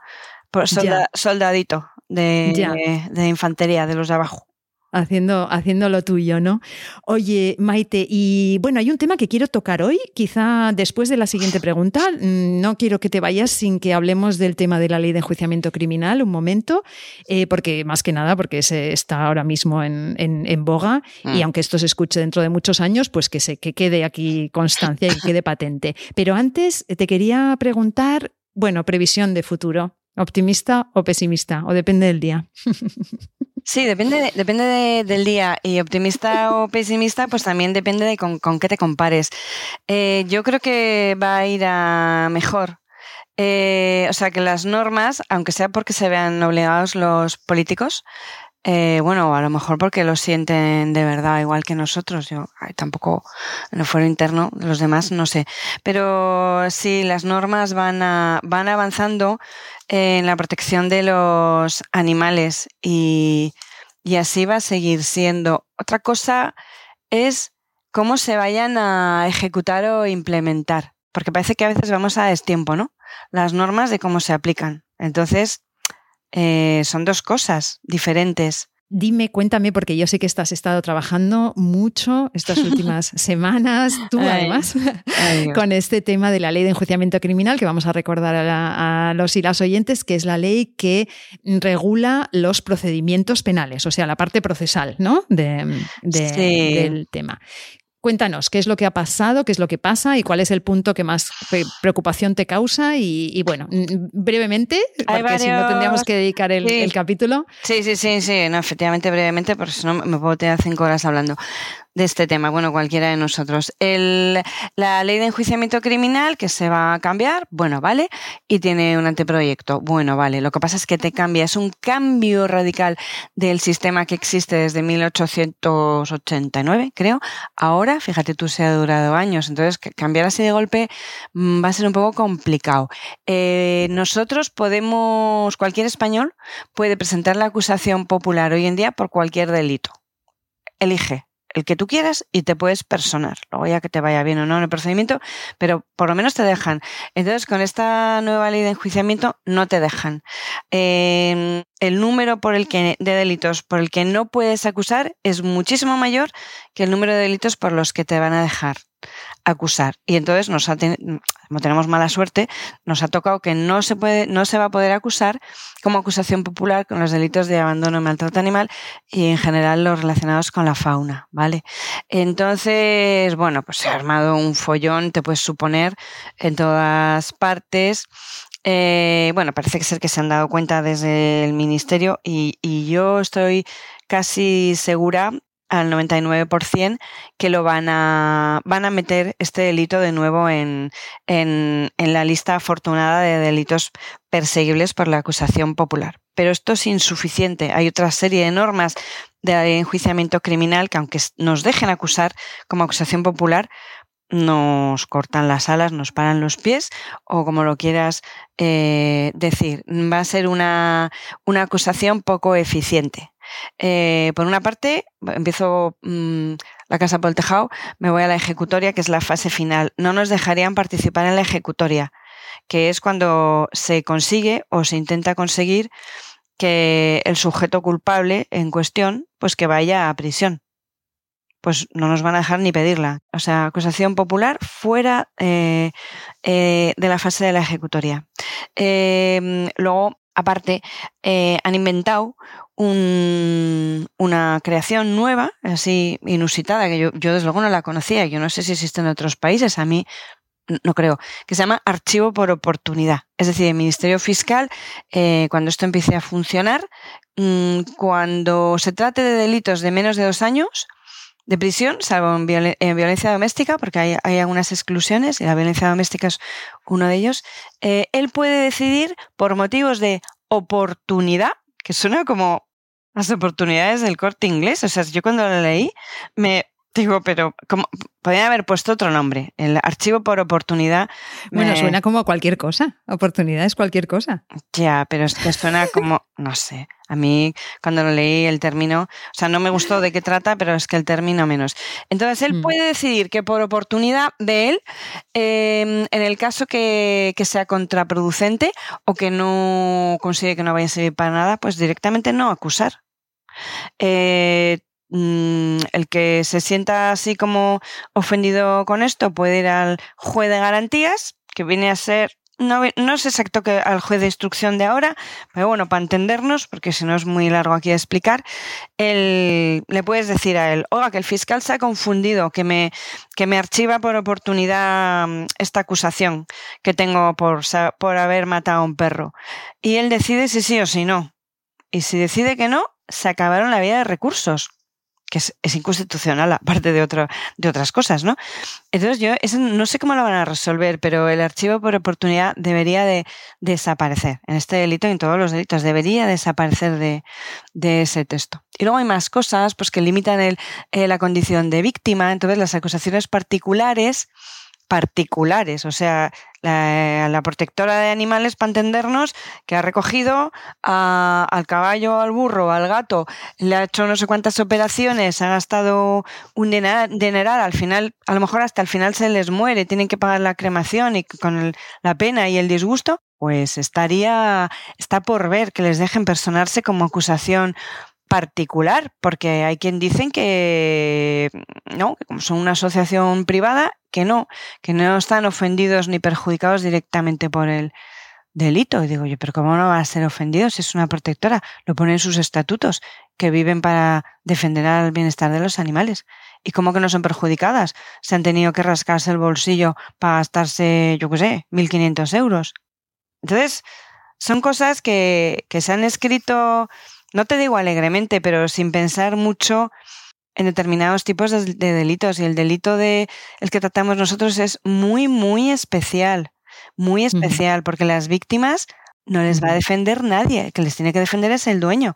soldadito de, de infantería, de los de abajo haciendo, haciendo lo tuyo, ¿no? Oye, Maite, y bueno, hay un tema que quiero tocar hoy, quizá después de la siguiente pregunta. Mm, no quiero que te vayas sin que hablemos del tema de la ley de enjuiciamiento criminal un momento, eh, porque más que nada, porque se está ahora mismo en, en, boga y mm. aunque esto se escuche dentro de muchos años, pues que, se, que quede aquí constancia y que quede patente. Pero antes te quería preguntar, bueno, previsión de futuro. ¿Optimista o pesimista? ¿O depende del día? Sí, depende, depende del día. Y optimista o pesimista, pues también depende de con, qué te compares. Eh, yo creo que va a ir a mejor. Eh, o sea, que las normas, aunque sea porque se vean obligados los políticos, eh, bueno, a lo mejor porque lo sienten de verdad, igual que nosotros. Yo tampoco en el fuero interno, los demás no sé. Pero sí, las normas van, a, van avanzando en la protección de los animales y, y así va a seguir siendo. Otra cosa es cómo se vayan a ejecutar o implementar, porque parece que a veces vamos a destiempo, ¿no? Las normas de cómo se aplican. Entonces, eh, son dos cosas diferentes. Dime, cuéntame, porque yo sé que estás estado trabajando mucho estas últimas semanas, tú además, con este tema de la ley de enjuiciamiento criminal, que vamos a recordar a, los y las oyentes, que es la ley que regula los procedimientos penales, o sea, la parte procesal ¿no? de, del tema. Cuéntanos, ¿qué es lo que ha pasado? ¿Qué es lo que pasa? ¿Y cuál es el punto que más preocupación te causa? Y, bueno, brevemente, porque si no tendríamos que dedicar el, capítulo. Sí, sí, sí, sí, no, efectivamente, brevemente, porque si no me puedo tener cinco horas hablando. De este tema? Bueno, cualquiera de nosotros. El, la ley de enjuiciamiento criminal que se va a cambiar, bueno, vale, y tiene un anteproyecto, bueno, vale. Lo que pasa es que te cambia, es un cambio radical del sistema que existe desde 1889, creo. Ahora, fíjate tú, se ha durado años, entonces cambiar así de golpe mm, va a ser un poco complicado. Eh, nosotros podemos, cualquier español puede presentar la acusación popular hoy en día por cualquier delito. Elige el que tú quieras y te puedes personar. Luego ya que te vaya bien o no en el procedimiento, pero por lo menos te dejan. Entonces, con esta nueva ley de enjuiciamiento no te dejan. Em, el número por el que, de delitos por el que no puedes acusar es muchísimo mayor que el número de delitos por los que te van a dejar acusar. Y entonces nos ha como tenemos mala suerte, nos ha tocado que no se puede, no se va a poder acusar como acusación popular con los delitos de abandono y maltrato animal y en general los relacionados con la fauna, ¿vale? Entonces, bueno, pues se ha armado un follón, te puedes suponer, en todas partes. Eh, bueno, parece ser que se han dado cuenta desde el ministerio y yo estoy casi segura al 99% que lo van a, van a meter este delito de nuevo en, en, en la lista afortunada de delitos perseguibles por la acusación popular. Pero esto es insuficiente. Hay otra serie de normas de enjuiciamiento criminal que aunque nos dejen acusar como acusación popular, nos cortan las alas, nos paran los pies o como lo quieras eh, decir. Va a ser una, una acusación poco eficiente. Eh, por una parte, empiezo mm, la casa por el tejado, me voy a la ejecutoria, que es la fase final. No nos dejarían participar en la ejecutoria, que es cuando se consigue o se intenta conseguir que el sujeto culpable en cuestión, pues que vaya a prisión. Pues no nos van a dejar ni pedirla. O sea, acusación popular fuera eh, eh, de la fase de la ejecutoria. luego, aparte, han inventado una creación nueva, así inusitada, que yo, desde luego no la conocía, yo no sé si existe en otros países, a mí no creo, que se llama archivo por oportunidad. Es decir, el Ministerio Fiscal, eh, cuando esto empiece a funcionar, mm, cuando se trate de delitos de menos de dos años, de prisión, salvo en, violencia doméstica, porque hay, algunas exclusiones y la violencia doméstica es uno de ellos, eh, él puede decidir por motivos de oportunidad, que suena como las oportunidades del corte inglés. O sea, yo cuando lo leí me digo, pero como podrían haber puesto otro nombre. El archivo por oportunidad. Bueno, suena como cualquier cosa. Oportunidad es cualquier cosa. Ya, pero es que suena como, no sé. A mí, cuando lo leí, el término, o sea, no me gustó de qué trata, pero es que el término menos. Entonces, él mm. puede decidir que por oportunidad de él, em, en el caso que, que, sea contraproducente o que no consigue que no vaya a servir para nada, pues directamente no acusar. Eh, el que se sienta así como ofendido con esto puede ir al juez de garantías, que viene a ser no, es exacto que al juez de instrucción de ahora, pero bueno, para entendernos, porque si no es muy largo aquí a explicar, le puedes decir a él, oiga, que el fiscal se ha confundido, que me, que me archiva por oportunidad mm, esta acusación que tengo por, por haber matado a un perro. Y él decide si sí o si no. Y si decide que no, se acabaron la vía de recursos que es, inconstitucional, aparte de, otro, de otras cosas, ¿no? Entonces yo no sé cómo lo van a resolver, pero el archivo por oportunidad debería de desaparecer en este delito y en todos los delitos, debería desaparecer de, de ese texto. Y luego hay más cosas pues, que limitan el, eh, la condición de víctima, entonces las acusaciones particulares particulares, o sea, la, protectora de animales, para entendernos, que ha recogido al caballo, al burro, al gato, le ha hecho no sé cuántas operaciones, ha gastado un dineral, al final, a lo mejor hasta el final se les muere, tienen que pagar la cremación y con la pena y el disgusto, pues estaría, está por ver que les dejen personarse como acusación particular, porque hay quien dicen que no, que como son una asociación privada, que no, que no están ofendidos ni perjudicados directamente por el delito. Y digo yo, pero ¿cómo no va a ser ofendido si es una protectora? Lo pone en sus estatutos, que viven para defender al bienestar de los animales. ¿Y cómo que no son perjudicadas? Se han tenido que rascarse el bolsillo para gastarse, yo qué sé, 1.500 euros. Entonces, son cosas que, que se han escrito no te digo alegremente, pero sin pensar mucho en determinados tipos de, delitos y el delito de el que tratamos nosotros es muy, muy especial, muy especial, porque las víctimas no les va a defender nadie, que les tiene que defender es el dueño.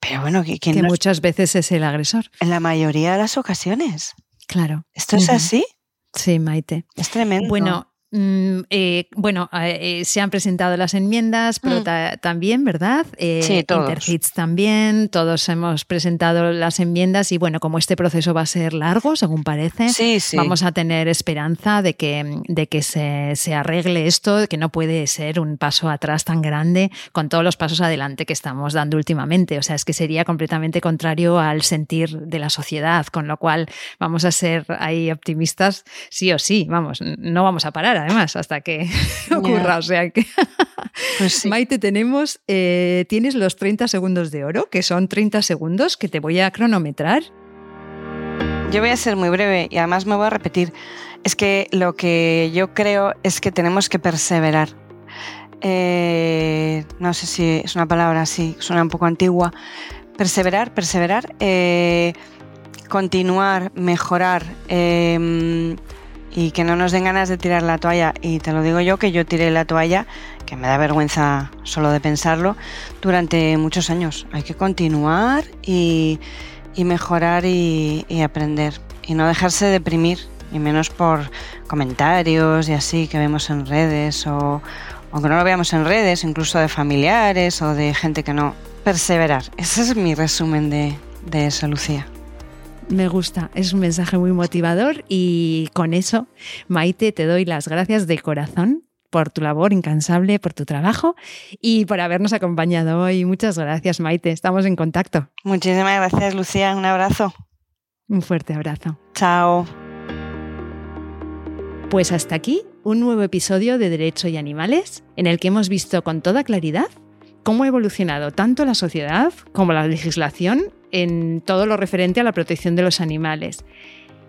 Pero bueno, que, que muchas veces es el agresor. En la mayoría de las ocasiones. Claro. ¿Esto es así? Sí, Maite. Es tremendo. Bueno, Mm, eh, bueno, eh, se han presentado las enmiendas, pero mm. también, ¿verdad? Eh, sí, todos. también, todos hemos presentado las enmiendas y bueno, como este proceso va a ser largo, según parece, vamos a tener esperanza de que, de que se, se, arregle esto, que no puede ser un paso atrás tan grande con todos los pasos adelante que estamos dando últimamente. O sea, es que sería completamente contrario al sentir de la sociedad, con lo cual vamos a ser ahí optimistas sí o sí, vamos, no vamos a parar además, hasta que ocurra. O sea que. Pues Maite, tenemos. Eh, tienes los 30 segundos de oro, que son 30 segundos que te voy a cronometrar. Yo voy a ser muy breve y además me voy a repetir. Es que lo que yo creo es que tenemos que perseverar. Eh, no sé si es una palabra así, suena un poco antigua. Perseverar, perseverar, eh, continuar, mejorar y que no nos den ganas de tirar la toalla. Y te lo digo yo, que yo tiré la toalla, que me da vergüenza solo de pensarlo, durante muchos años. Hay que continuar y, mejorar y, aprender. Y no dejarse deprimir, y menos por comentarios y así que vemos en redes o, o que no lo veamos en redes, incluso de familiares o de gente que no. Perseverar. Ese es mi resumen de, de Lucía. Me gusta, es un mensaje muy motivador y con eso, Maite, te doy las gracias de corazón por tu labor incansable, por tu trabajo y por habernos acompañado hoy. Muchas gracias, Maite. Estamos en contacto. Muchísimas gracias, Lucía. Un abrazo. Un fuerte abrazo. Chao. Pues hasta aquí un nuevo episodio de Derecho y Animales en el que hemos visto con toda claridad cómo ha evolucionado tanto la sociedad como la legislación en todo lo referente a la protección de los animales.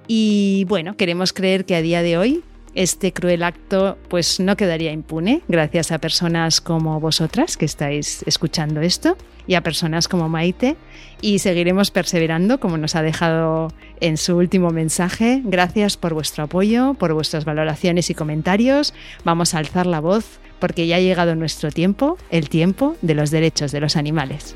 Y bueno, queremos creer que a día de hoy este cruel acto pues no quedaría impune gracias a personas como vosotras que estáis escuchando esto y a personas como Maite y seguiremos perseverando como nos ha dejado en su último mensaje. Gracias por vuestro apoyo, por vuestras valoraciones y comentarios. Vamos a alzar la voz porque ya ha llegado nuestro tiempo, el tiempo de los derechos de los animales.